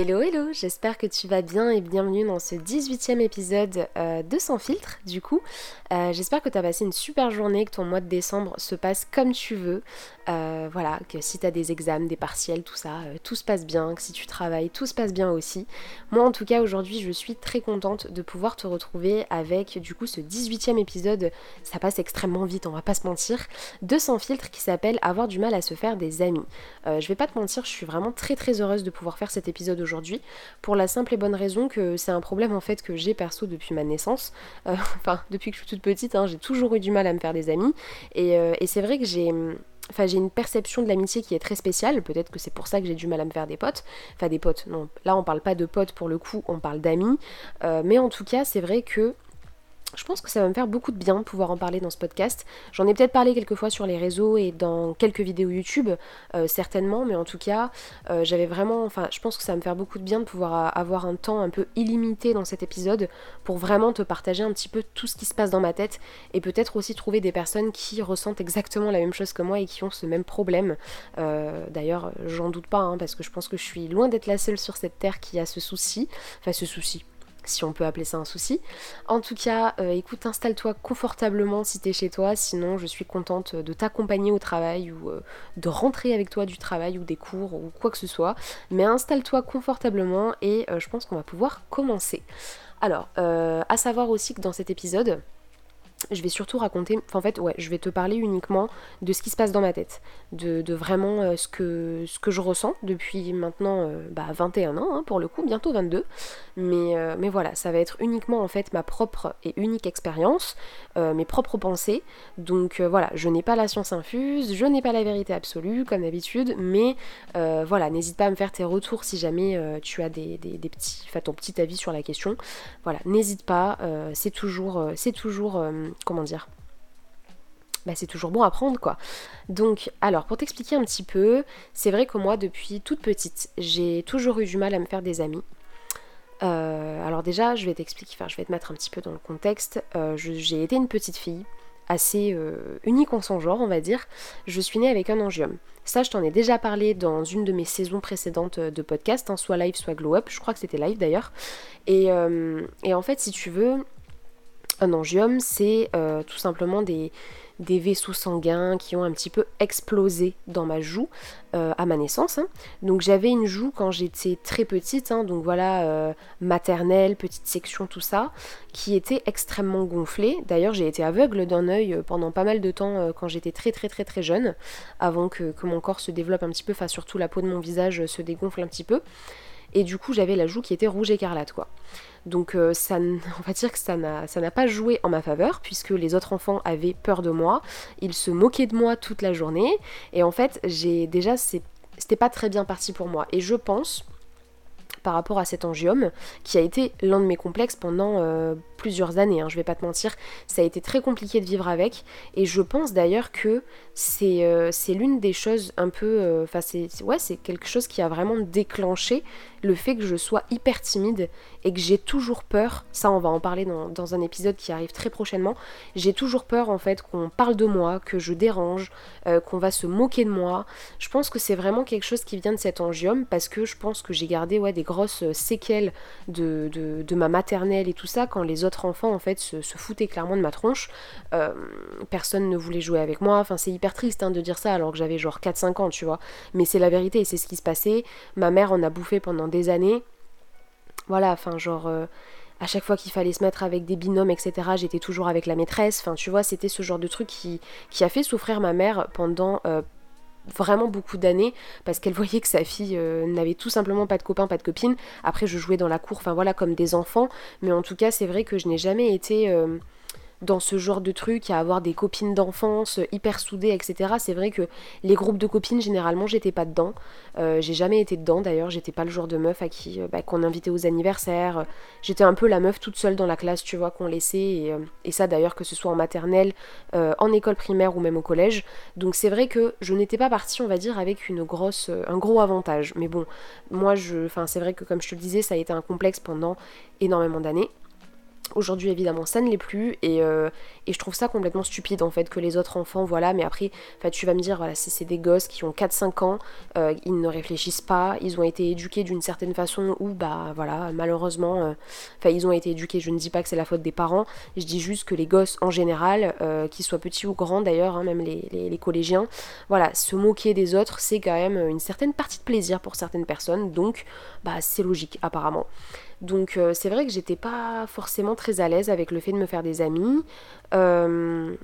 Hello hello, j'espère que tu vas bien et bienvenue dans ce 18e épisode euh, de Sans filtre du coup. Euh, j'espère que tu as passé une super journée, que ton mois de décembre se passe comme tu veux. Euh, voilà, que si tu as des examens, des partiels, tout ça, tout se passe bien, que si tu travailles, tout se passe bien aussi. Moi en tout cas aujourd'hui je suis très contente de pouvoir te retrouver avec du coup ce 18e épisode, ça passe extrêmement vite, on va pas se mentir, de Sans filtre qui s'appelle Avoir du mal à se faire des amis. je vais pas te mentir, je suis vraiment très très heureuse de pouvoir faire cet épisode aujourd'hui, pour la simple et bonne raison que c'est un problème en fait que j'ai perso depuis ma naissance. Euh, enfin, depuis que je suis toute petite, hein, j'ai toujours eu du mal à me faire des amis. Et, euh, c'est vrai que j'ai. Enfin, j'ai une perception de l'amitié qui est très spéciale. Peut-être que c'est pour ça que j'ai du mal à me faire des potes. Enfin, des potes, non. Là, on parle pas de potes pour le coup, on parle d'amis. Euh, mais en tout cas, c'est vrai que je pense que ça va me faire beaucoup de bien de pouvoir en parler dans ce podcast. J'en ai peut-être parlé quelques fois sur les réseaux et dans quelques vidéos YouTube, euh, certainement, mais en tout cas, euh, j'avais vraiment, enfin, je pense que ça va me faire beaucoup de bien de pouvoir avoir un temps un peu illimité dans cet épisode pour vraiment te partager un petit peu tout ce qui se passe dans ma tête et peut-être aussi trouver des personnes qui ressentent exactement la même chose que moi et qui ont ce même problème. Euh, d'ailleurs, j'en doute pas, hein, parce que je pense que je suis loin d'être la seule sur cette terre qui a ce souci, enfin ce souci si on peut appeler ça un souci. En tout cas, euh, écoute, installe-toi confortablement si t'es chez toi, sinon je suis contente de t'accompagner au travail ou euh, de rentrer avec toi du travail ou des cours ou quoi que ce soit. Mais installe-toi confortablement et euh, je pense qu'on va pouvoir commencer. Alors, à savoir aussi que dans cet épisode, je vais surtout raconter, en fait, ouais, je vais te parler uniquement de ce qui se passe dans ma tête, de, vraiment euh, ce, que, ce que je ressens depuis maintenant 21 euh, ans, hein, pour le coup, bientôt 22. Mais, euh, mais voilà, ça va être uniquement en fait ma propre et unique expérience, mes propres pensées. Donc voilà, je n'ai pas la science infuse, je n'ai pas la vérité absolue, comme d'habitude, mais voilà, n'hésite pas à me faire tes retours si jamais tu as des, des, petits, ton petit avis sur la question. Voilà, n'hésite pas, c'est toujours, c'est toujours comment dire bah, c'est toujours bon à prendre quoi. Donc, alors pour t'expliquer un petit peu, c'est vrai que moi depuis toute petite, j'ai toujours eu du mal à me faire des amis. Euh, alors déjà, je vais t'expliquer, enfin je vais te mettre un petit peu dans le contexte. Euh, j'ai été une petite fille assez euh, unique en son genre, on va dire. Je suis née avec un angiome. Ça, je t'en ai déjà parlé dans une de mes saisons précédentes de podcast, hein, soit live, soit glow up. Je crois que c'était live d'ailleurs. Et, et en fait, si tu veux, un angiome, c'est euh, tout simplement des, vaisseaux sanguins qui ont un petit peu explosé dans ma joue euh, à ma naissance. Hein. Donc j'avais une joue quand j'étais très petite, hein, donc voilà, euh, maternelle, petite section, tout ça, qui était extrêmement gonflée. D'ailleurs j'ai été aveugle d'un œil pendant pas mal de temps quand j'étais très très très très jeune, avant que, que, mon corps se développe un petit peu, enfin surtout la peau de mon visage se dégonfle un petit peu. Et du coup j'avais la joue qui était rouge écarlate quoi. Donc euh, ça, on va dire que ça n'a pas joué en ma faveur puisque les autres enfants avaient peur de moi, ils se moquaient de moi toute la journée. Et en fait j'ai déjà c'était pas très bien parti pour moi. Et je pense par rapport à cet angiome qui a été l'un de mes complexes pendant euh, plusieurs années, hein, je vais pas te mentir, ça a été très compliqué de vivre avec. Et je pense d'ailleurs que c'est euh, l'une des choses un peu, enfin ouais c'est quelque chose qui a vraiment déclenché le fait que je sois hyper timide et que j'ai toujours peur, ça on va en parler dans, un épisode qui arrive très prochainement, j'ai toujours peur en fait qu'on parle de moi, que je dérange, euh, qu'on va se moquer de moi. Je pense que c'est vraiment quelque chose qui vient de cet angiome parce que je pense que j'ai gardé ouais, des grosses séquelles de, de, ma maternelle et tout ça quand les autres enfants en fait se, foutaient clairement de ma tronche. Euh, personne ne voulait jouer avec moi, enfin c'est hyper triste hein, de dire ça alors que j'avais genre 4-5 ans tu vois, mais c'est la vérité et c'est ce qui se passait. Ma mère en a bouffé pendant des années. Voilà, enfin genre... Euh, à chaque fois qu'il fallait se mettre avec des binômes, etc., j'étais toujours avec la maîtresse. Enfin, tu vois, c'était ce genre de truc qui, qui a fait souffrir ma mère pendant euh, vraiment beaucoup d'années parce qu'elle voyait que sa fille euh, n'avait tout simplement pas de copains, pas de copines. Après, je jouais dans la cour, enfin voilà, comme des enfants. Mais en tout cas, c'est vrai que je n'ai jamais été dans ce genre de truc, à avoir des copines d'enfance hyper soudées, etc. C'est vrai que les groupes de copines, généralement, j'étais pas dedans. Euh, j'ai jamais été dedans d'ailleurs, j'étais pas le genre de meuf à qui euh, bah, qu'on invitait aux anniversaires. J'étais un peu la meuf toute seule dans la classe, tu vois, qu'on laissait. Et, euh, et ça d'ailleurs, que ce soit en maternelle, en école primaire ou même au collège. Donc c'est vrai que je n'étais pas partie, on va dire, avec une grosse, un gros avantage. Mais bon, moi, je, c'est vrai que comme je te le disais, ça a été un complexe pendant énormément d'années. Aujourd'hui, évidemment, ça ne l'est plus et, euh, et, je trouve ça complètement stupide en fait que les autres enfants, voilà. Mais après, tu vas me dire, voilà, c'est des gosses qui ont 4-5 ans, euh, ils ne réfléchissent pas, ils ont été éduqués d'une certaine façon ou, bah voilà, malheureusement, euh, enfin, ils ont été éduqués. Je ne dis pas que c'est la faute des parents, je dis juste que les gosses en général, qu'ils soient petits ou grands d'ailleurs, hein, même les, les, collégiens, voilà, se moquer des autres, c'est quand même une certaine partie de plaisir pour certaines personnes, donc, bah, c'est logique apparemment. Donc euh, c'est vrai que j'étais pas forcément très à l'aise avec le fait de me faire des amis. Euh,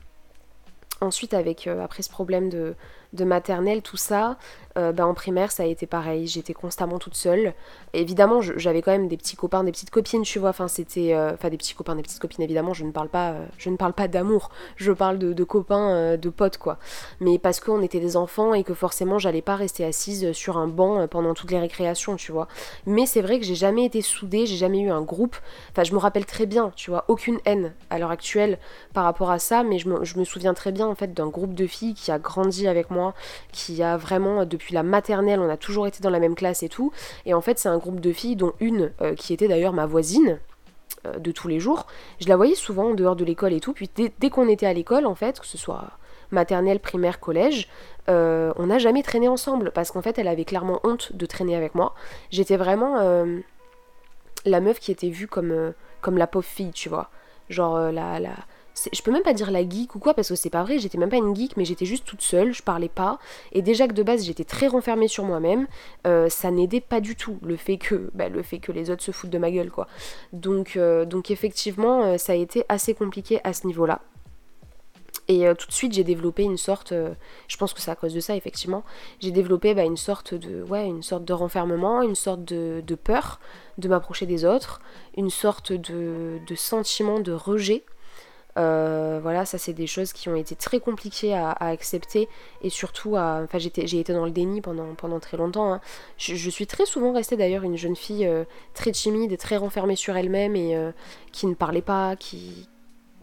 ensuite avec euh, après ce problème de, de maternelle, tout ça, euh, bah, en primaire ça a été pareil, j'étais constamment toute seule. Évidemment, j'avais quand même des petits copains, des petites copines, tu vois, enfin c'était... Euh, enfin des petits copains, des petites copines, évidemment, je ne parle pas, je ne parle pas d'amour, je parle de, copains, de potes, quoi. Mais parce qu'on était des enfants et que forcément j'allais pas rester assise sur un banc pendant toutes les récréations, tu vois. Mais c'est vrai que j'ai jamais été soudée, j'ai jamais eu un groupe, enfin je me rappelle très bien, tu vois, aucune haine à l'heure actuelle par rapport à ça, mais je me, je me souviens très bien en fait d'un groupe de filles qui a grandi avec moi qui a vraiment, depuis la maternelle, on a toujours été dans la même classe et tout. Et en fait, c'est un groupe de filles, dont une euh, qui était d'ailleurs ma voisine euh, de tous les jours. Je la voyais souvent en dehors de l'école et tout. Puis dès, qu'on était à l'école, en fait, que ce soit maternelle, primaire, collège, euh, on n'a jamais traîné ensemble parce qu'en fait elle avait clairement honte de traîner avec moi. J'étais vraiment la meuf qui était vue comme, comme la pauvre fille, tu vois. Genre la, la, je peux même pas dire la geek ou quoi parce que c'est pas vrai, j'étais même pas une geek mais j'étais juste toute seule, je parlais pas et déjà que de base j'étais très renfermée sur moi-même, euh, ça n'aidait pas du tout le fait que bah, le fait que les autres se foutent de ma gueule quoi. Donc euh, donc effectivement euh, ça a été assez compliqué à ce niveau-là. Et tout de suite, j'ai développé une sorte, je pense que c'est à cause de ça, effectivement, j'ai développé bah, une sorte de, ouais, une sorte de renfermement, une sorte de, de peur de m'approcher des autres, une sorte de, de sentiment de rejet euh, voilà, ça c'est des choses qui ont été très compliquées à, accepter et surtout à... Enfin j'ai été dans le déni pendant, pendant très longtemps. Hein. Je, suis très souvent restée d'ailleurs une jeune fille euh, très timide très renfermée sur elle-même et euh, qui ne parlait pas, qui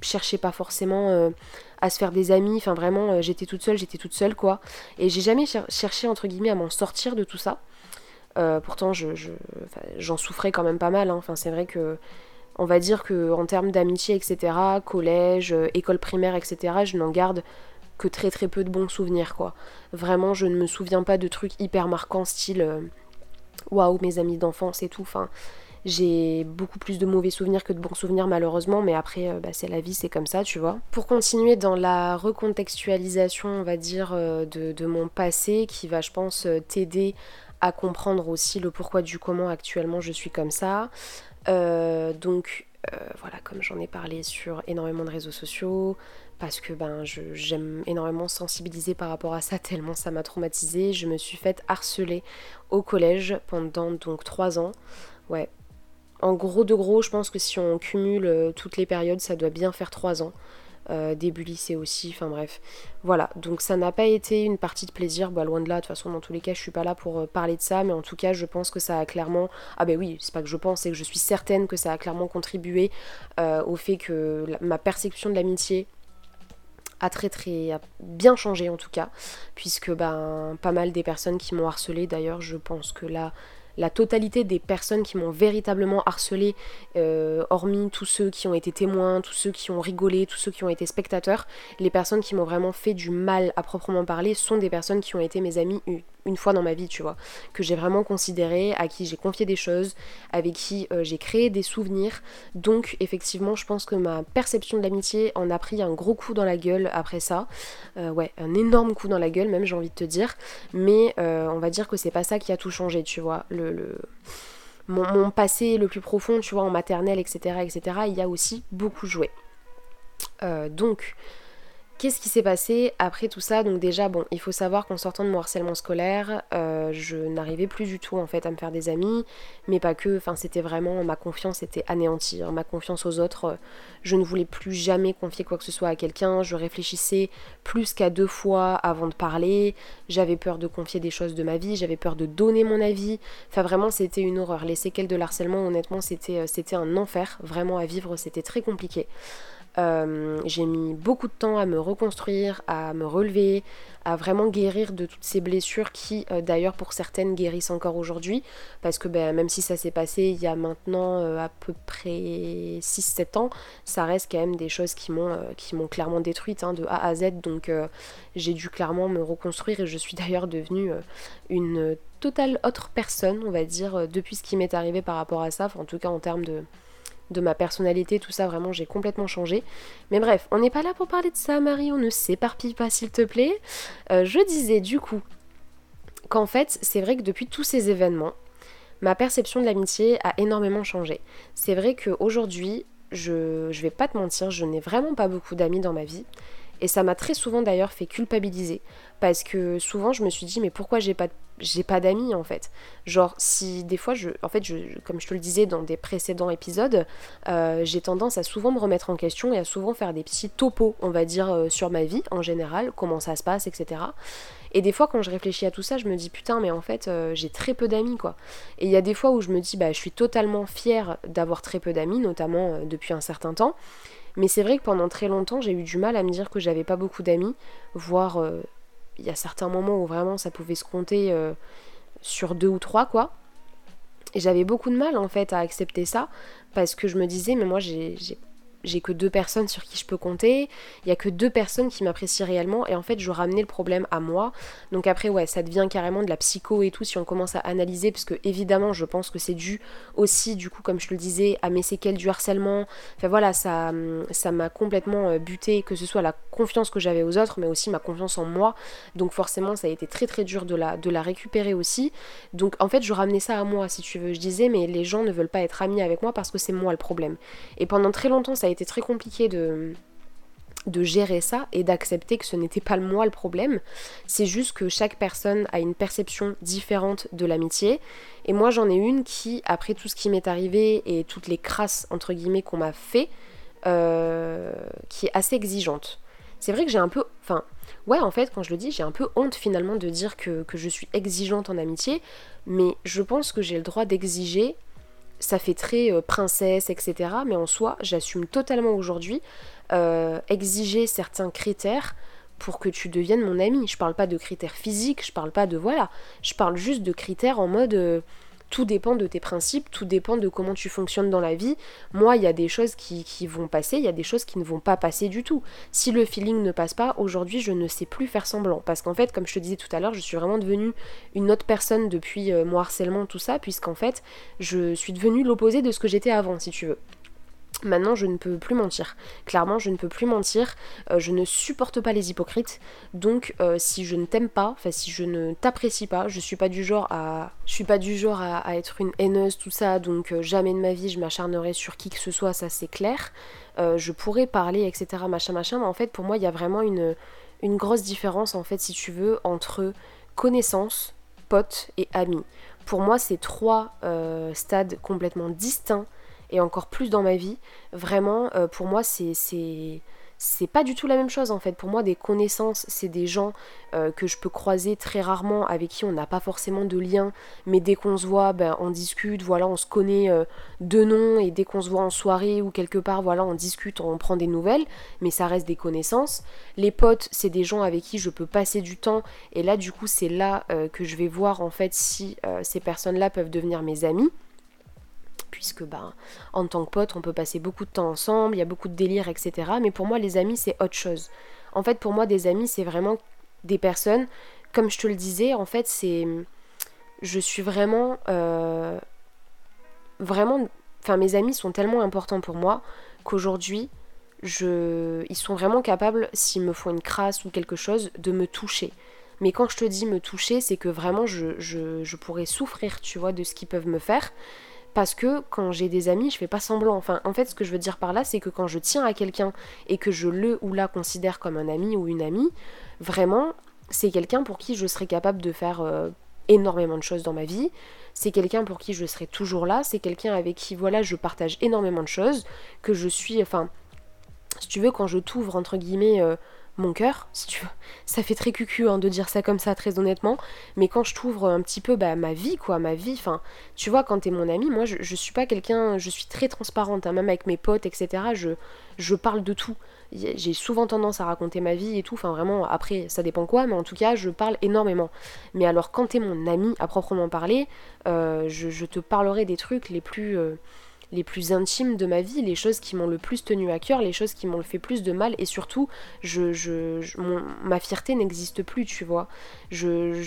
cherchait pas forcément à se faire des amis. Enfin vraiment j'étais toute seule, j'étais toute seule quoi. Et j'ai jamais cherché entre guillemets à m'en sortir de tout ça. pourtant j'en je, souffrais quand même pas mal. Hein. Enfin c'est vrai que on va dire que en termes d'amitié, etc., collège, euh, école primaire, etc., je n'en garde que très très peu de bons souvenirs, quoi. Vraiment, je ne me souviens pas de trucs hyper marquants, style euh, waouh, mes amis d'enfance et tout. J'ai beaucoup plus de mauvais souvenirs que de bons souvenirs, malheureusement, mais après, euh, bah, c'est la vie, c'est comme ça, tu vois. Pour continuer dans la recontextualisation, on va dire, de mon passé, qui va, je pense, t'aider à comprendre aussi le pourquoi du comment actuellement je suis comme ça. Euh, donc euh, voilà, comme j'en ai parlé sur énormément de réseaux sociaux, parce que ben j'aime énormément sensibiliser par rapport à ça, tellement ça m'a traumatisée. Je me suis faite harceler au collège pendant donc 3 ans. Ouais. En gros de gros, je pense que si on cumule euh, toutes les périodes, ça doit bien faire 3 ans. Euh, début lycée aussi, enfin bref. Voilà, donc ça n'a pas été une partie de plaisir, bah loin de là, de toute façon dans tous les cas je suis pas là pour euh, parler de ça, mais en tout cas je pense que ça a clairement... Ah ben oui, c'est pas que je pense, c'est que je suis certaine que ça a clairement contribué euh, au fait que ma perception de l'amitié a très très bien changé en tout cas puisque ben pas mal des personnes qui m'ont harcelé d'ailleurs je pense que là la totalité des personnes qui m'ont véritablement harcelé, euh, hormis tous ceux qui ont été témoins, tous ceux qui ont rigolé, tous ceux qui ont été spectateurs, les personnes qui m'ont vraiment fait du mal à proprement parler sont des personnes qui ont été mes amis une fois dans ma vie, tu vois, que j'ai vraiment considéré, à qui j'ai confié des choses, avec qui euh, j'ai créé des souvenirs. Donc effectivement, je pense que ma perception de l'amitié en a pris un gros coup dans la gueule après ça. Euh, ouais, un énorme coup dans la gueule même, j'ai envie de te dire. Mais euh, on va dire que c'est pas ça qui a tout changé, tu vois. Le, le... Mon, mon, passé le plus profond, tu vois, en maternelle, etc., etc., il y a aussi beaucoup joué. donc, Qu'est-ce qui s'est passé après tout ça? Donc déjà, bon, il faut savoir qu'en sortant de mon harcèlement scolaire, euh, je n'arrivais plus du tout en fait à me faire des amis, mais pas que. Enfin, c'était vraiment ma confiance était anéantie, hein. ma confiance aux autres. Euh, je ne voulais plus jamais confier quoi que ce soit à quelqu'un. Je réfléchissais plus qu'à deux fois avant de parler. J'avais peur de confier des choses de ma vie. J'avais peur de donner mon avis. Enfin, vraiment, c'était une horreur. Les séquelles de l'harcèlement, honnêtement, euh, c'était un enfer. Vraiment à vivre, c'était très compliqué. Euh, j'ai mis beaucoup de temps à me reconstruire, à me relever, à vraiment guérir de toutes ces blessures qui euh, d'ailleurs pour certaines guérissent encore aujourd'hui. Parce que ben, même si ça s'est passé il y a maintenant euh, à peu près 6-7 ans, ça reste quand même des choses qui m'ont clairement détruite hein, de A à Z. Donc j'ai dû clairement me reconstruire et je suis d'ailleurs devenue une totale autre personne on va dire depuis ce qui m'est arrivé par rapport à ça, en tout cas en termes de de ma personnalité, tout ça, vraiment, j'ai complètement changé. Mais bref, on n'est pas là pour parler de ça, Marie, on ne s'éparpille pas, s'il te plaît. Euh, je disais du coup qu'en fait, c'est vrai que depuis tous ces événements, ma perception de l'amitié a énormément changé. C'est vrai qu'aujourd'hui, je, je vais pas te mentir, je n'ai vraiment pas beaucoup d'amis dans ma vie. Et ça m'a très souvent d'ailleurs fait culpabiliser. Parce que souvent je me suis dit mais pourquoi j'ai pas j'ai pas d'amis en fait. Genre si des fois je en fait je, comme je te le disais dans des précédents épisodes, euh, j'ai tendance à souvent me remettre en question et à souvent faire des petits topos, on va dire, euh, sur ma vie en général, comment ça se passe, etc. Et des fois quand je réfléchis à tout ça, je me dis putain mais en fait euh, j'ai très peu d'amis quoi. Et il y a des fois où je me dis bah je suis totalement fière d'avoir très peu d'amis, notamment depuis un certain temps. Mais c'est vrai que pendant très longtemps, j'ai eu du mal à me dire que j'avais pas beaucoup d'amis, voire il y a certains moments où vraiment ça pouvait se compter euh, sur deux ou trois, quoi. Et j'avais beaucoup de mal en fait à accepter ça, parce que je me disais, mais moi j'ai j'ai que deux personnes sur qui je peux compter, il y a que deux personnes qui m'apprécient réellement et en fait je ramenais le problème à moi. Donc après ouais, ça devient carrément de la psycho et tout si on commence à analyser parce que évidemment, je pense que c'est dû aussi du coup comme je le disais à mes séquelles du harcèlement. Enfin voilà, ça ça m'a complètement euh, buté que ce soit la confiance que j'avais aux autres mais aussi ma confiance en moi. Donc forcément, ça a été très très dur de la de la récupérer aussi. Donc en fait, je ramenais ça à moi si tu veux. Je disais mais les gens ne veulent pas être amis avec moi parce que c'est moi le problème. Et pendant très longtemps, ça a été très compliqué de, de gérer ça et d'accepter que ce n'était pas moi le problème. C'est juste que chaque personne a une perception différente de l'amitié. Et moi j'en ai une qui, après tout ce qui m'est arrivé et toutes les crasses entre guillemets qu'on m'a fait, euh, qui est assez exigeante. C'est vrai que j'ai un peu... Enfin, ouais en fait quand je le dis j'ai un peu honte finalement de dire que, que je suis exigeante en amitié. Mais je pense que j'ai le droit d'exiger ça fait très euh, princesse, etc. Mais en soi, j'assume totalement aujourd'hui euh, exiger certains critères pour que tu deviennes mon ami. Je parle pas de critères physiques, je parle pas de voilà, je parle juste de critères en mode euh, tout dépend de tes principes, tout dépend de comment tu fonctionnes dans la vie. Moi, il y a des choses qui, vont passer, il y a des choses qui ne vont pas passer du tout. Si le feeling ne passe pas, aujourd'hui, je ne sais plus faire semblant. Parce qu'en fait, comme je te disais tout à l'heure, je suis vraiment devenue une autre personne depuis euh, mon harcèlement, tout ça, puisqu'en fait, je suis devenue l'opposé de ce que j'étais avant, si tu veux. Maintenant, je ne peux plus mentir. Clairement, je ne peux plus mentir. Euh, je ne supporte pas les hypocrites. Donc, euh, si je ne t'aime pas, enfin si je ne t'apprécie pas, je suis pas du genre à, je suis pas du genre à, être une haineuse, tout ça. Donc, euh, jamais de ma vie, je m'acharnerai sur qui que ce soit. Ça, c'est clair. je pourrais parler, etc. Machin, machin. Mais en fait, pour moi, il y a vraiment une, une grosse différence, en fait, si tu veux, entre connaissance, pote et ami. Pour moi, c'est trois stades complètement distincts et encore plus dans ma vie. Vraiment, euh, pour moi, c'est c'est pas du tout la même chose en fait. Pour moi, des connaissances, c'est des gens euh, que je peux croiser très rarement, avec qui on n'a pas forcément de lien, mais dès qu'on se voit, ben, on discute, voilà, on se connaît euh, de nom, et dès qu'on se voit en soirée ou quelque part, voilà, on discute, on prend des nouvelles, mais ça reste des connaissances. Les potes, c'est des gens avec qui je peux passer du temps, et là, du coup, c'est là que je vais voir en fait si ces personnes-là peuvent devenir mes amis puisque ben, en tant que pote, on peut passer beaucoup de temps ensemble, il y a beaucoup de délire, etc. Mais pour moi, les amis, c'est autre chose. En fait, pour moi, des amis, c'est vraiment des personnes, comme je te le disais, en fait, c'est. Je suis vraiment. Euh, vraiment. Enfin, mes amis sont tellement importants pour moi qu'aujourd'hui, je... ils sont vraiment capables, s'ils me font une crasse ou quelque chose, de me toucher. Mais quand je te dis me toucher, c'est que vraiment je, je, je pourrais souffrir, tu vois, de ce qu'ils peuvent me faire parce que quand j'ai des amis, je fais pas semblant. Enfin, en fait, ce que je veux dire par là, c'est que quand je tiens à quelqu'un et que je le ou la considère comme un ami ou une amie, vraiment, c'est quelqu'un pour qui je serais capable de faire euh, énormément de choses dans ma vie. C'est quelqu'un pour qui je serai toujours là. C'est quelqu'un avec qui, voilà, je partage énormément de choses. Que je suis, enfin, si tu veux, quand je t'ouvre, entre guillemets, euh, mon cœur, si tu veux. Ça fait très cucu hein, de dire ça comme ça, très honnêtement. Mais quand je t'ouvre un petit peu bah, ma vie, quoi, ma vie, enfin, tu vois, quand t'es mon ami, moi, je, suis pas quelqu'un, je suis très transparente, hein, même avec mes potes, etc. Je, je parle de tout. J'ai souvent tendance à raconter ma vie et tout, enfin vraiment, après, ça dépend quoi, mais en tout cas, je parle énormément. Mais alors, quand t'es mon ami, à proprement parler, euh, je, te parlerai des trucs les plus... Euh, les plus intimes de ma vie, les choses qui m'ont le plus tenu à cœur, les choses qui m'ont fait plus de mal, et surtout, je, je, ma fierté n'existe plus, tu vois. Je,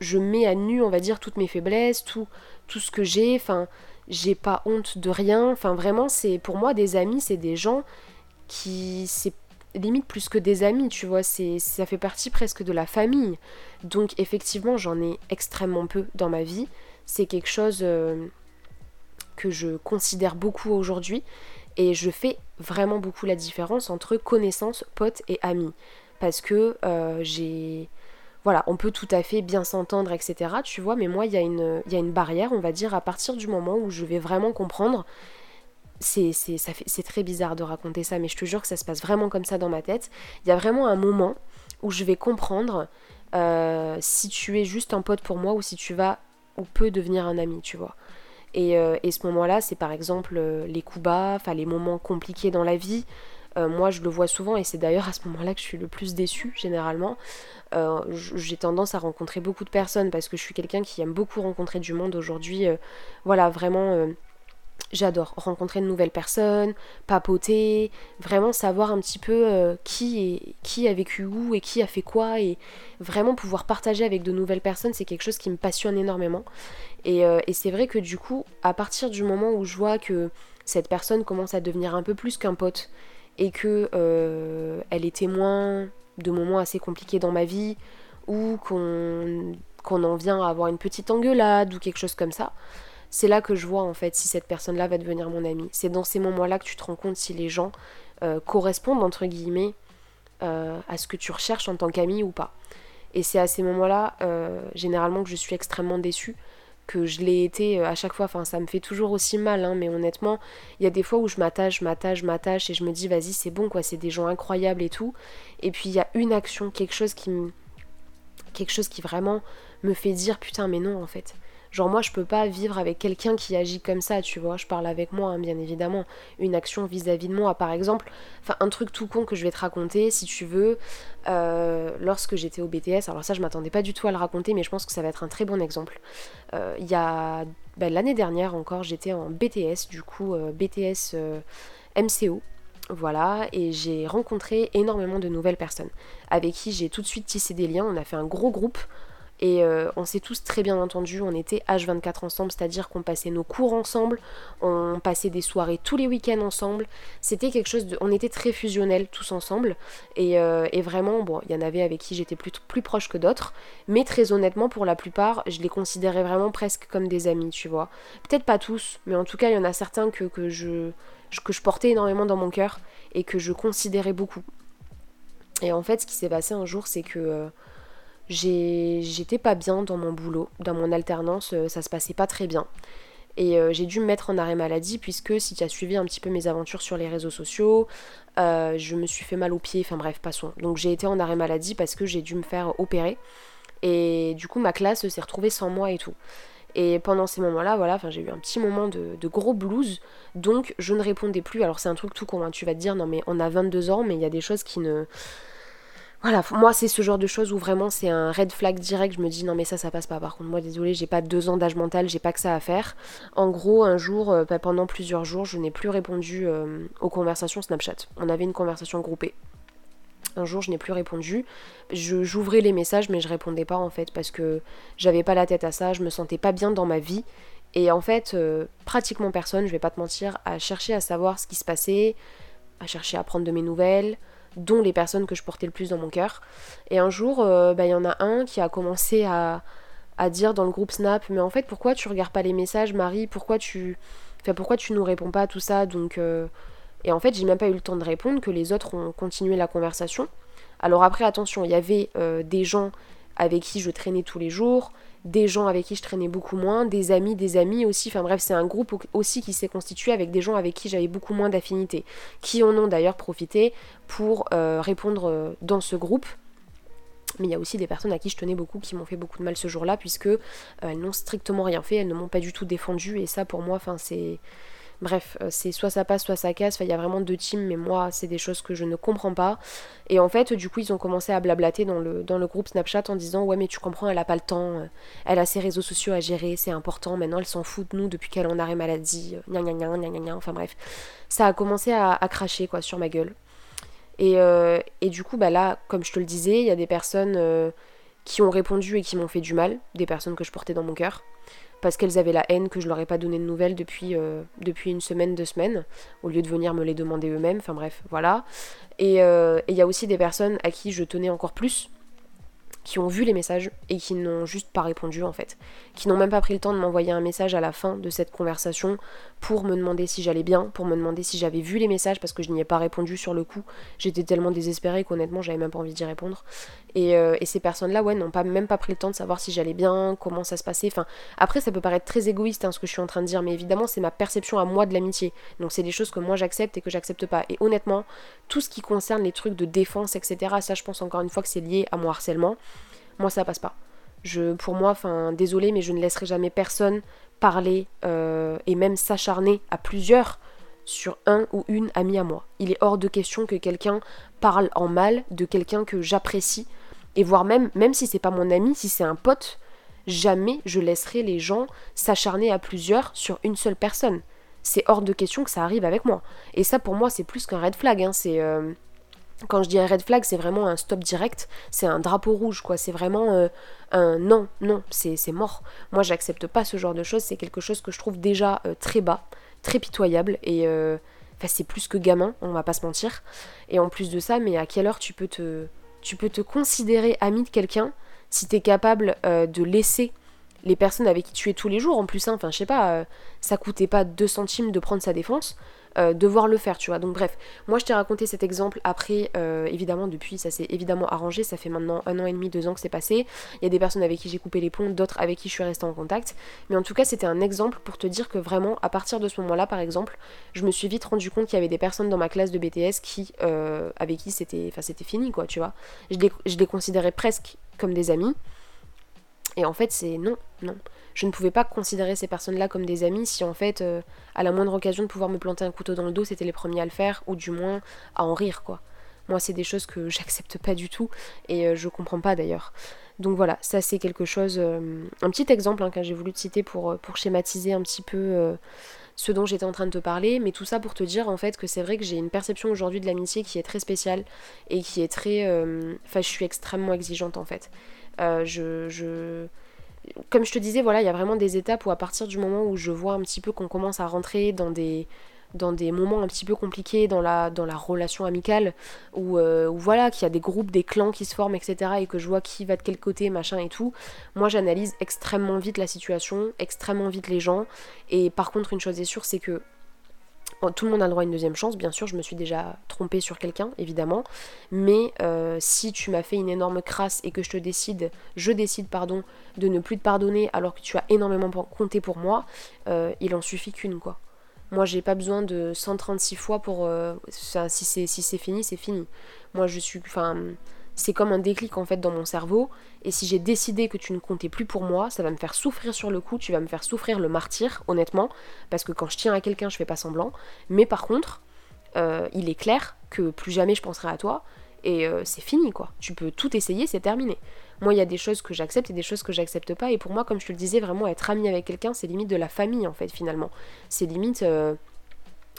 je, mets à nu, on va dire, toutes mes faiblesses, tout, tout ce que j'ai, enfin, j'ai pas honte de rien, enfin, vraiment, c'est pour moi, des amis, c'est des gens qui, c'est limite plus que des amis, tu vois, ça fait partie presque de la famille. Donc effectivement, j'en ai extrêmement peu dans ma vie. C'est quelque chose euh, que je considère beaucoup aujourd'hui et je fais vraiment beaucoup la différence entre connaissances, potes et amis parce que euh, j'ai voilà, on peut tout à fait bien s'entendre, etc. Tu vois, mais moi, il y, a une, y a une barrière, on va dire, à partir du moment où je vais vraiment comprendre. C'est très bizarre de raconter ça, mais je te jure que ça se passe vraiment comme ça dans ma tête. Il y a vraiment un moment où je vais comprendre euh, si tu es juste un pote pour moi ou si tu vas ou peux devenir un ami, tu vois. Euh, et, ce moment-là, c'est par exemple euh, les coups bas, enfin les moments compliqués dans la vie. Euh, moi, je le vois souvent et c'est d'ailleurs à ce moment-là que je suis le plus déçue généralement. J'ai tendance à rencontrer beaucoup de personnes parce que je suis quelqu'un qui aime beaucoup rencontrer du monde aujourd'hui. voilà, vraiment J'adore rencontrer de nouvelles personnes, papoter, vraiment savoir un petit peu euh, qui, qui a vécu où et qui a fait quoi et vraiment pouvoir partager avec de nouvelles personnes, c'est quelque chose qui me passionne énormément. Et, euh, c'est vrai que du coup, à partir du moment où je vois que cette personne commence à devenir un peu plus qu'un pote et que euh, elle est témoin de moments assez compliqués dans ma vie ou qu'on qu'on en vient à avoir une petite engueulade ou quelque chose comme ça, c'est là que je vois en fait si cette personne-là va devenir mon amie. C'est dans ces moments-là que tu te rends compte si les gens euh, correspondent entre guillemets euh, à ce que tu recherches en tant qu'ami ou pas. Et c'est à ces moments-là, euh, généralement, que je suis extrêmement déçue, que je l'ai été à chaque fois. Enfin, ça me fait toujours aussi mal, hein, mais honnêtement, il y a des fois où je m'attache, m'attache, m'attache, et je me dis, vas-y, c'est bon, quoi, c'est des gens incroyables et tout. Et puis il y a une action, quelque chose qui me. quelque chose qui vraiment me fait dire, putain, mais non, en fait Genre moi je peux pas vivre avec quelqu'un qui agit comme ça, tu vois, je parle avec moi hein, bien évidemment, une action vis-à-vis de moi par exemple, enfin un truc tout con que je vais te raconter si tu veux, euh, lorsque j'étais au BTS, alors ça je m'attendais pas du tout à le raconter mais je pense que ça va être un très bon exemple. Euh, ben, l'année dernière encore j'étais en BTS du coup euh, BTS MCO voilà, et j'ai rencontré énormément de nouvelles personnes avec qui j'ai tout de suite tissé des liens. On a fait un gros groupe et euh, on s'est tous très bien entendus, on était H24 ensemble, c'est-à-dire qu'on passait nos cours ensemble, on passait des soirées tous les week-ends ensemble. C'était quelque chose de. On était très fusionnels tous ensemble. Et, euh, vraiment, bon, il y en avait avec qui j'étais plus, plus proche que d'autres. Mais très honnêtement, pour la plupart, je les considérais vraiment presque comme des amis, tu vois. Peut-être pas tous, mais en tout cas, il y en a certains que, que, je, que je portais énormément dans mon cœur et que je considérais beaucoup. Et en fait, ce qui s'est passé un jour, c'est que. Euh, j'étais pas bien dans mon boulot, dans mon alternance, euh, ça se passait pas très bien. Et euh, j'ai dû me mettre en arrêt maladie puisque si tu as suivi un petit peu mes aventures sur les réseaux sociaux, euh, je me suis fait mal au pied, enfin bref, passons. Donc j'ai été en arrêt maladie parce que j'ai dû me faire opérer. Et du coup ma classe s'est retrouvée sans moi et tout. Et pendant ces moments-là, voilà, j'ai eu un petit moment de, gros blues, donc je ne répondais plus. Alors c'est un truc tout con, hein. tu vas te dire, non mais on a 22 ans, mais il y a des choses qui ne voilà, moi c'est ce genre de choses où vraiment c'est un red flag direct, je me dis non mais ça ça passe pas par contre moi désolé j'ai pas deux ans d'âge mental, j'ai pas que ça à faire. En gros un jour, euh, bah, pendant plusieurs jours je n'ai plus répondu euh, aux conversations Snapchat. On avait une conversation groupée. Un jour je n'ai plus répondu, j'ouvrais les messages mais je répondais pas en fait parce que j'avais pas la tête à ça, je me sentais pas bien dans ma vie. Et en fait, euh, pratiquement personne, je vais pas te mentir, à chercher à savoir ce qui se passait, à chercher à prendre de mes nouvelles, dont les personnes que je portais le plus dans mon cœur. Et un jour, euh, bah, il y en a un qui a commencé à, dire dans le groupe Snap, mais en fait, pourquoi tu regardes pas les messages, Marie? Pourquoi tu, enfin, pourquoi tu nous réponds pas tout ça? Donc, euh, et en fait, j'ai même pas eu le temps de répondre, que les autres ont continué la conversation. Alors après, attention, il y avait euh, des gens avec qui je traînais tous les jours, des gens avec qui je traînais beaucoup moins, des amis, des amis aussi. Enfin bref, c'est un groupe aussi qui s'est constitué avec des gens avec qui j'avais beaucoup moins d'affinité, qui en ont d'ailleurs profité pour euh, répondre euh, dans ce groupe. Mais il y a aussi des personnes à qui je tenais beaucoup qui m'ont fait beaucoup de mal ce jour-là, puisque euh, elles n'ont strictement rien fait, elles ne m'ont pas du tout défendu, et ça pour moi, enfin c'est Bref, euh, c'est soit ça passe, soit ça casse. il y a vraiment deux teams, mais moi, c'est des choses que je ne comprends pas. Et en fait, du coup, ils ont commencé à blablater dans le, dans le groupe Snapchat en disant Ouais, mais tu comprends, elle a pas le temps, euh, elle a ses réseaux sociaux à gérer, c'est important. Maintenant, elle s'en fout de nous depuis qu'elle en arrêt maladie. Euh, gna gna gna gna gna Enfin bref, ça a commencé à, cracher quoi sur ma gueule. Et, et, du coup, bah là, comme je te le disais, il y a des personnes qui ont répondu et qui m'ont fait du mal, des personnes que je portais dans mon cœur parce qu'elles avaient la haine que je leur ai pas donné de nouvelles depuis, euh, depuis une semaine, deux semaines, au lieu de venir me les demander eux-mêmes, enfin bref, voilà. Euh, et il y a aussi des personnes à qui je tenais encore plus, qui ont vu les messages et qui n'ont juste pas répondu en fait. Qui n'ont même pas pris le temps de m'envoyer un message à la fin de cette conversation pour me demander si j'allais bien, pour me demander si j'avais vu les messages parce que je n'y ai pas répondu sur le coup. J'étais tellement désespérée qu'honnêtement j'avais même pas envie d'y répondre. Et, euh, ces personnes-là, ouais, n'ont pas, même pas pris le temps de savoir si j'allais bien, comment ça se passait. Enfin, après ça peut paraître très égoïste hein, ce que je suis en train de dire, mais évidemment c'est ma perception à moi de l'amitié. Donc c'est des choses que moi j'accepte et que j'accepte pas. Et honnêtement, tout ce qui concerne les trucs de défense, etc., ça je pense encore une fois que c'est lié à mon harcèlement moi ça passe pas. Je, pour moi, enfin, désolé, mais je ne laisserai jamais personne parler euh, et même s'acharner à plusieurs sur un ou une amie à moi. Il est hors de question que quelqu'un parle en mal de quelqu'un que j'apprécie et voire même, même si c'est pas mon ami, si c'est un pote, jamais je laisserai les gens s'acharner à plusieurs sur une seule personne. C'est hors de question que ça arrive avec moi. Et ça, pour moi, c'est plus qu'un red flag. Hein. C'est euh, quand je dis un red flag, c'est vraiment un stop direct, c'est un drapeau rouge, quoi. C'est vraiment euh, un non, non, c'est mort. Moi, j'accepte pas ce genre de choses, c'est quelque chose que je trouve déjà euh, très bas, très pitoyable, et euh, c'est plus que gamin, on va pas se mentir. Et en plus de ça, mais à quelle heure tu peux te, tu peux te considérer ami de quelqu'un si t'es capable de laisser les personnes avec qui tu es tous les jours, en plus, hein, enfin, je sais pas, ça coûtait pas 2 centimes de prendre sa défense. Euh, devoir le faire, tu vois. Donc bref, moi je t'ai raconté cet exemple. Après, euh, évidemment, depuis, ça s'est évidemment arrangé. Ça fait maintenant un an et demi, deux ans que c'est passé. Il y a des personnes avec qui j'ai coupé les ponts, d'autres avec qui je suis restée en contact. Mais en tout cas, c'était un exemple pour te dire que vraiment, à partir de ce moment-là, par exemple, je me suis vite rendu compte qu'il y avait des personnes dans ma classe de BTS qui, euh, avec qui c'était, c'était fini, quoi, tu vois. Je les, je les considérais presque comme des amis. Et en fait, c'est non, non je ne pouvais pas considérer ces personnes-là comme des amis si en fait, euh, à la moindre occasion de pouvoir me planter un couteau dans le dos, c'était les premiers à le faire, ou du moins à en rire, quoi. Moi, c'est des choses que j'accepte pas du tout, et euh, je comprends pas d'ailleurs. Donc voilà, ça c'est quelque chose, euh, un petit exemple hein, que j'ai voulu te citer pour, pour schématiser un petit peu ce dont j'étais en train de te parler, mais tout ça pour te dire en fait que c'est vrai que j'ai une perception aujourd'hui de l'amitié qui est très spéciale et qui est très... Enfin, je suis extrêmement exigeante en fait. Je, comme je te disais, voilà, il y a vraiment des étapes où à partir du moment où je vois un petit peu qu'on commence à rentrer dans des dans des moments un petit peu compliqués dans la, dans la relation amicale, où, euh, voilà, qu'il y a des groupes, des clans qui se forment, etc., et que je vois qui va de quel côté, machin et tout, moi j'analyse extrêmement vite la situation, extrêmement vite les gens, et par contre une chose est sûre, c'est que tout le monde a le droit à une deuxième chance, bien sûr, je me suis déjà trompée sur quelqu'un, évidemment, mais euh, si tu m'as fait une énorme crasse et que je te décide, je décide, pardon, de ne plus te pardonner alors que tu as énormément compté pour moi, euh, il en suffit qu'une, quoi. Moi, j'ai pas besoin de 136 fois pour... Euh, si c'est si fini, c'est fini. Moi, je suis... Enfin, c'est comme un déclic en fait dans mon cerveau. Et si j'ai décidé que tu ne comptais plus pour moi, ça va me faire souffrir sur le coup, tu vas me faire souffrir le martyr, honnêtement, parce que quand je tiens à quelqu'un, je fais pas semblant. Mais par contre, euh, il est clair que plus jamais je penserai à toi, et euh, c'est fini quoi. Tu peux tout essayer, c'est terminé. Moi, il y a des choses que j'accepte et des choses que j'accepte pas. Et pour moi, comme je te le disais, vraiment être ami avec quelqu'un, c'est limite de la famille en fait finalement. C'est limite. Euh,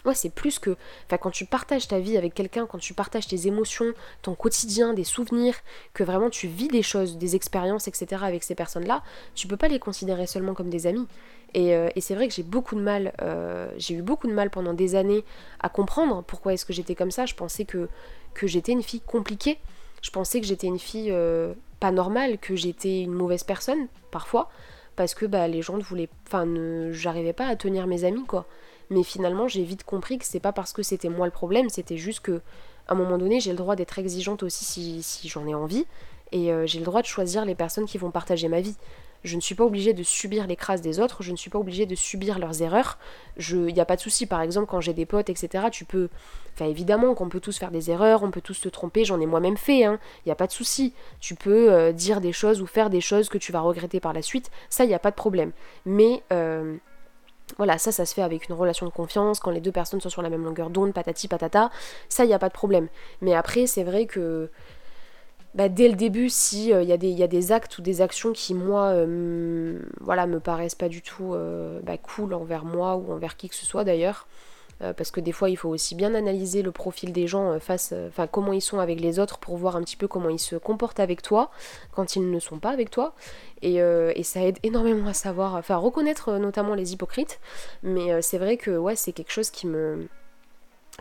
Ouais, c'est plus que. Enfin, quand tu partages ta vie avec quelqu'un, quand tu partages tes émotions, ton quotidien, des souvenirs, que vraiment tu vis des choses, des expériences, etc. avec ces personnes-là, tu peux pas les considérer seulement comme des amis. Et, euh, c'est vrai que j'ai beaucoup de mal, euh, j'ai eu beaucoup de mal pendant des années à comprendre pourquoi est-ce que j'étais comme ça. Je pensais que, que j'étais une fille compliquée. Je pensais que j'étais une fille euh, pas normale, que j'étais une mauvaise personne, parfois, parce que bah, les gens ne voulaient. Enfin, j'arrivais pas à tenir mes amis, quoi. Mais finalement, j'ai vite compris que c'est pas parce que c'était moi le problème, c'était juste que à un moment donné, j'ai le droit d'être exigeante aussi si, si j'en ai envie. et euh, j'ai le droit de choisir les personnes qui vont partager ma vie. Je ne suis pas obligée de subir les crasses des autres, je ne suis pas obligée de subir leurs erreurs. Il n'y a pas de souci, par exemple, quand j'ai des potes, etc., tu peux... Enfin, évidemment qu'on peut tous faire des erreurs, on peut tous se tromper, j'en ai moi-même fait, hein. Il n'y a pas de souci. Tu peux euh, dire des choses ou faire des choses que tu vas regretter par la suite, ça, il n'y a pas de problème. Mais... Euh, voilà, ça, ça se fait avec une relation de confiance, quand les deux personnes sont sur la même longueur d'onde, patati patata, ça, il n'y a pas de problème. Mais après, c'est vrai que bah, dès le début, si il euh, y, y, a des actes ou des actions qui moi, euh, voilà, me paraissent pas du tout euh, bah, cool envers moi ou envers qui que ce soit d'ailleurs, parce que des fois il faut aussi bien analyser le profil des gens face, enfin comment ils sont avec les autres pour voir un petit peu comment ils se comportent avec toi quand ils ne sont pas avec toi, et, ça aide énormément à savoir, enfin reconnaître notamment les hypocrites, mais c'est vrai que ouais c'est quelque chose qui me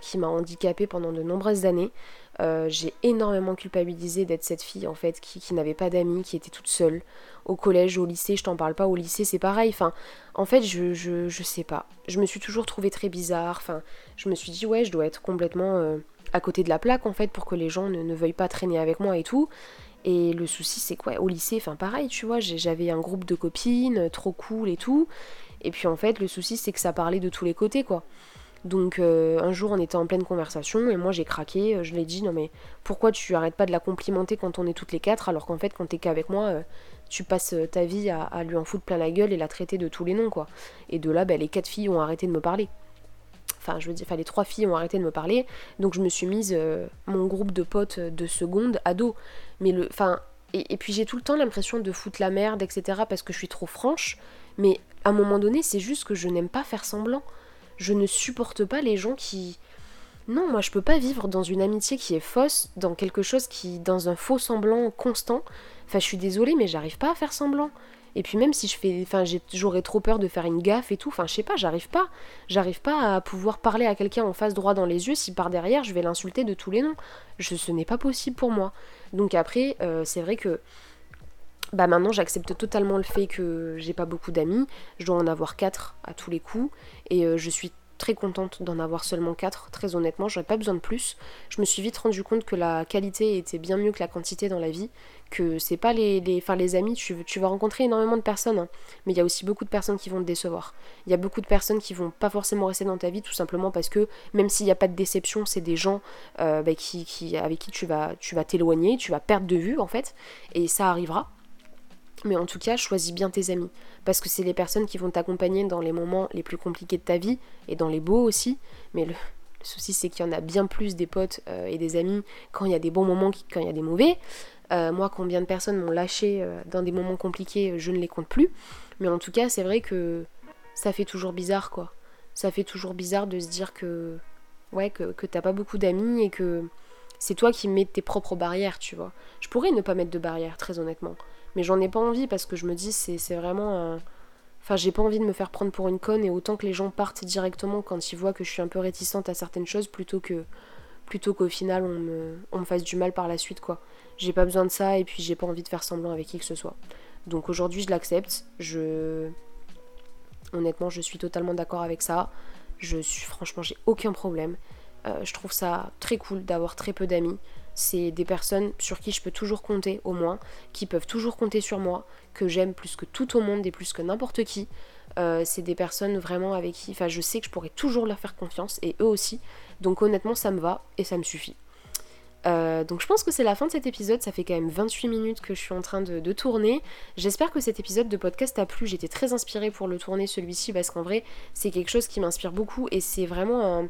qui m'a handicapée pendant de nombreuses années. Euh, j'ai énormément culpabilisé d'être cette fille en fait qui, n'avait pas d'amis, qui était toute seule. Au collège, au lycée, je t'en parle pas, au lycée c'est pareil. Enfin, en fait, je, je, sais pas. Je me suis toujours trouvée très bizarre. Enfin, je me suis dit, ouais, je dois être complètement euh, à côté de la plaque en fait pour que les gens ne, veuillent pas traîner avec moi et tout. Et le souci, c'est quoi Au lycée, enfin pareil, tu vois, j'avais un groupe de copines, trop cool et tout. Et puis en fait, le souci, c'est que ça parlait de tous les côtés, quoi. Donc euh, un jour on était en pleine conversation et moi j'ai craqué, euh, je lui ai dit non mais pourquoi tu arrêtes pas de la complimenter quand on est toutes les quatre alors qu'en fait quand t'es qu'avec moi euh, tu passes ta vie à, lui en foutre plein la gueule et la traiter de tous les noms quoi. Et de là bah, les quatre filles ont arrêté de me parler. Enfin je veux dire, enfin les trois filles ont arrêté de me parler donc je me suis mise mon groupe de potes de seconde à dos. Mais le, enfin et, et puis j'ai tout le temps l'impression de foutre la merde etc parce que je suis trop franche mais à un moment donné c'est juste que je n'aime pas faire semblant je ne supporte pas les gens qui... Non, moi je peux pas vivre dans une amitié qui est fausse, dans quelque chose qui... dans un faux semblant constant. Enfin, je suis désolée, mais j'arrive pas à faire semblant. Et puis même si je fais... Enfin, j'aurais trop peur de faire une gaffe et tout. Enfin, je sais pas, j'arrive pas. J'arrive pas à pouvoir parler à quelqu'un en face droit dans les yeux si par derrière je vais l'insulter de tous les noms. Je, ce n'est pas possible pour moi. Donc après, euh, c'est vrai que bah maintenant j'accepte totalement le fait que j'ai pas beaucoup d'amis, je dois en avoir 4 à tous les coups, et euh, je suis très contente d'en avoir seulement 4, très honnêtement, j'aurais pas besoin de plus. Je me suis vite rendu compte que la qualité était bien mieux que la quantité dans la vie, que c'est pas les, les, enfin, les amis, tu, tu vas rencontrer énormément de personnes, hein, mais il y a aussi beaucoup de personnes qui vont te décevoir. Il y a beaucoup de personnes qui vont pas forcément rester dans ta vie tout simplement parce que même s'il n'y a pas de déception, c'est des gens euh, bah, qui, qui, avec qui tu vas tu vas t'éloigner, tu vas perdre de vue en fait, et ça arrivera. Mais en tout cas, choisis bien tes amis. Parce que c'est les personnes qui vont t'accompagner dans les moments les plus compliqués de ta vie, et dans les beaux aussi. Mais le, souci, c'est qu'il y en a bien plus des potes euh, et des amis quand il y a des bons moments que quand il y a des mauvais. Euh, moi, combien de personnes m'ont lâché euh, dans des moments compliqués, je ne les compte plus. Mais en tout cas, c'est vrai que ça fait toujours bizarre, quoi. Ça fait toujours bizarre de se dire que. Ouais, que, que t'as pas beaucoup d'amis et que c'est toi qui mets tes propres barrières, tu vois. Je pourrais ne pas mettre de barrières, très honnêtement. Mais j'en ai pas envie parce que je me dis, c'est vraiment. Enfin, j'ai pas envie de me faire prendre pour une conne et autant que les gens partent directement quand ils voient que je suis un peu réticente à certaines choses plutôt que plutôt qu'au final on me, on fasse du mal par la suite quoi. J'ai pas besoin de ça et puis j'ai pas envie de faire semblant avec qui que ce soit. Donc aujourd'hui je l'accepte. Je honnêtement je suis totalement d'accord avec ça. Je suis franchement j'ai aucun problème. Euh, je trouve ça très cool d'avoir très peu d'amis c'est des personnes sur qui je peux toujours compter au moins, qui peuvent toujours compter sur moi, que j'aime plus que tout au monde et plus que n'importe qui. Euh, c'est des personnes vraiment avec qui, enfin je sais que je pourrais toujours leur faire confiance et eux aussi. Donc honnêtement ça me va et ça me suffit. Euh, donc je pense que c'est la fin de cet épisode, ça fait quand même 28 minutes que je suis en train de, tourner. J'espère que cet épisode de podcast a plu, j'étais très inspirée pour le tourner celui-ci parce qu'en vrai c'est quelque chose qui m'inspire beaucoup et c'est vraiment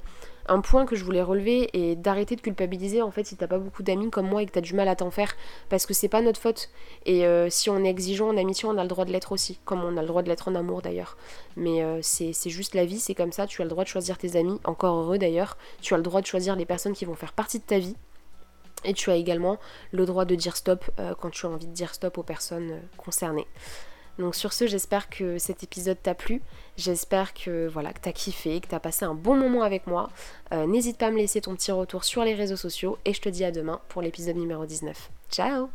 point que je voulais relever et d'arrêter de culpabiliser en fait si t'as pas beaucoup d'amis comme moi et que t'as du mal à t'en faire parce que c'est pas notre faute. Et euh, si on est exigeant en amitié on a le droit de l'être aussi comme on a le droit de l'être en amour d'ailleurs. Mais euh, c'est juste la vie c'est comme ça. Tu as le droit de choisir tes amis encore heureux d'ailleurs. Tu as le droit de choisir les personnes qui vont faire partie de ta vie. Et tu as également le droit de dire stop euh, quand tu as envie de dire stop aux personnes concernées. Donc sur ce, j'espère que cet épisode t'a plu. J'espère que voilà, que t'as kiffé, que t'as passé un bon moment avec moi. Euh, n'hésite pas à me laisser ton petit retour sur les réseaux sociaux et je te dis à demain pour l'épisode numéro 19. Ciao